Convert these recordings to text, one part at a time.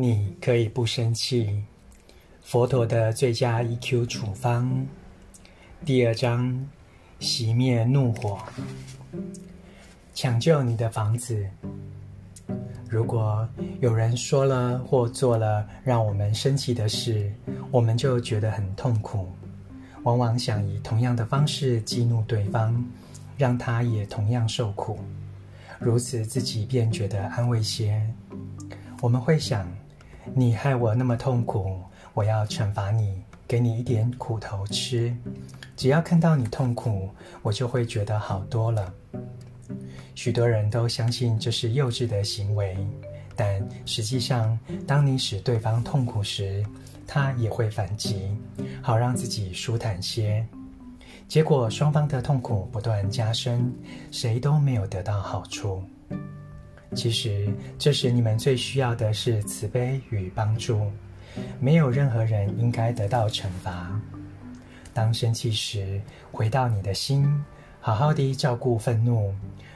你可以不生气。佛陀的最佳 EQ 处方，第二章：熄灭怒火，抢救你的房子。如果有人说了或做了让我们生气的事，我们就觉得很痛苦，往往想以同样的方式激怒对方，让他也同样受苦，如此自己便觉得安慰些。我们会想：你害我那么痛苦。我要惩罚你，给你一点苦头吃。只要看到你痛苦，我就会觉得好多了。许多人都相信这是幼稚的行为，但实际上，当你使对方痛苦时，他也会反击，好让自己舒坦些。结果，双方的痛苦不断加深，谁都没有得到好处。其实，这时你们最需要的是慈悲与帮助。没有任何人应该得到惩罚。当生气时，回到你的心，好好的照顾愤怒。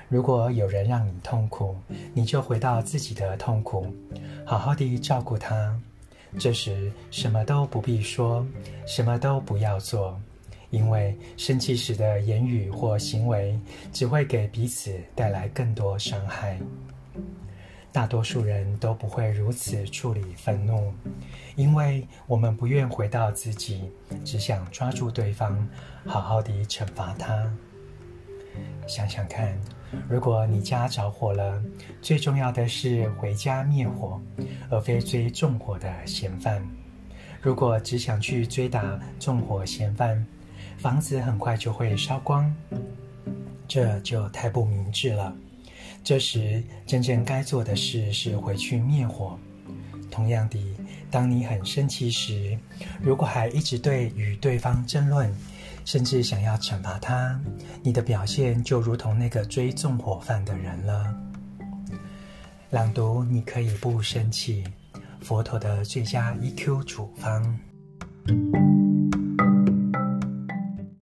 如果有人让你痛苦，你就回到自己的痛苦，好好的照顾他。这时什么都不必说，什么都不要做，因为生气时的言语或行为只会给彼此带来更多伤害。大多数人都不会如此处理愤怒，因为我们不愿回到自己，只想抓住对方，好好的惩罚他。想想看，如果你家着火了，最重要的是回家灭火，而非追纵火的嫌犯。如果只想去追打纵火嫌犯，房子很快就会烧光，这就太不明智了。这时，真正该做的事是回去灭火。同样的，当你很生气时，如果还一直对与对方争论，甚至想要惩罚他，你的表现就如同那个追纵火犯的人了。朗读，你可以不生气。佛陀的最佳 EQ 处方。